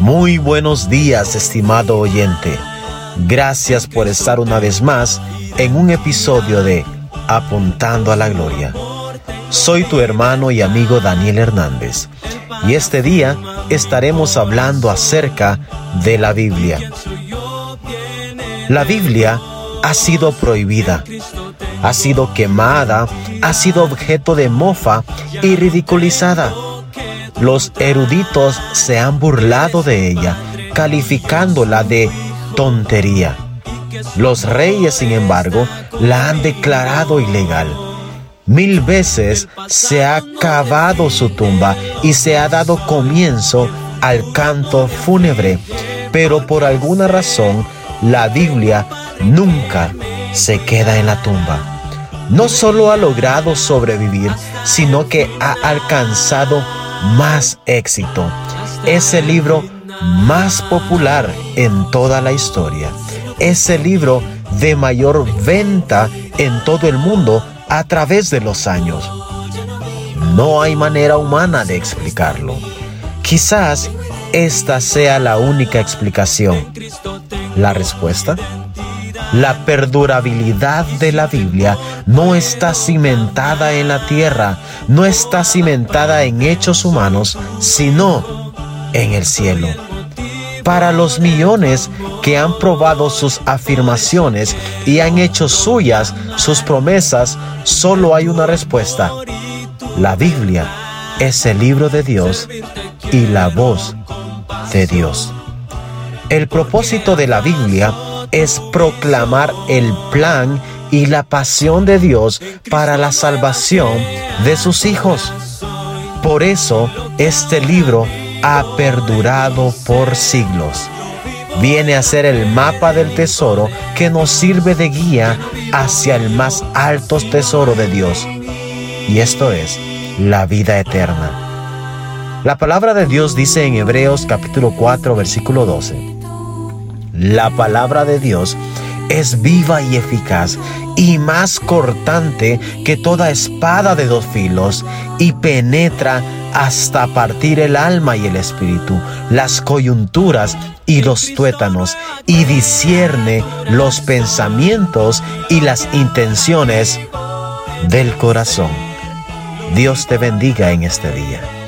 Muy buenos días, estimado oyente. Gracias por estar una vez más en un episodio de Apuntando a la Gloria. Soy tu hermano y amigo Daniel Hernández y este día estaremos hablando acerca de la Biblia. La Biblia ha sido prohibida, ha sido quemada, ha sido objeto de mofa y ridiculizada los eruditos se han burlado de ella, calificándola de tontería. Los reyes, sin embargo, la han declarado ilegal. Mil veces se ha cavado su tumba y se ha dado comienzo al canto fúnebre, pero por alguna razón la Biblia nunca se queda en la tumba. No solo ha logrado sobrevivir, sino que ha alcanzado más éxito. Es el libro más popular en toda la historia. Es el libro de mayor venta en todo el mundo a través de los años. No hay manera humana de explicarlo. Quizás esta sea la única explicación. La respuesta la perdurabilidad de la Biblia no está cimentada en la tierra, no está cimentada en hechos humanos, sino en el cielo. Para los millones que han probado sus afirmaciones y han hecho suyas sus promesas, solo hay una respuesta. La Biblia es el libro de Dios y la voz de Dios. El propósito de la Biblia es proclamar el plan y la pasión de Dios para la salvación de sus hijos. Por eso este libro ha perdurado por siglos. Viene a ser el mapa del tesoro que nos sirve de guía hacia el más alto tesoro de Dios. Y esto es la vida eterna. La palabra de Dios dice en Hebreos capítulo 4 versículo 12. La palabra de Dios es viva y eficaz y más cortante que toda espada de dos filos y penetra hasta partir el alma y el espíritu, las coyunturas y los tuétanos y discierne los pensamientos y las intenciones del corazón. Dios te bendiga en este día.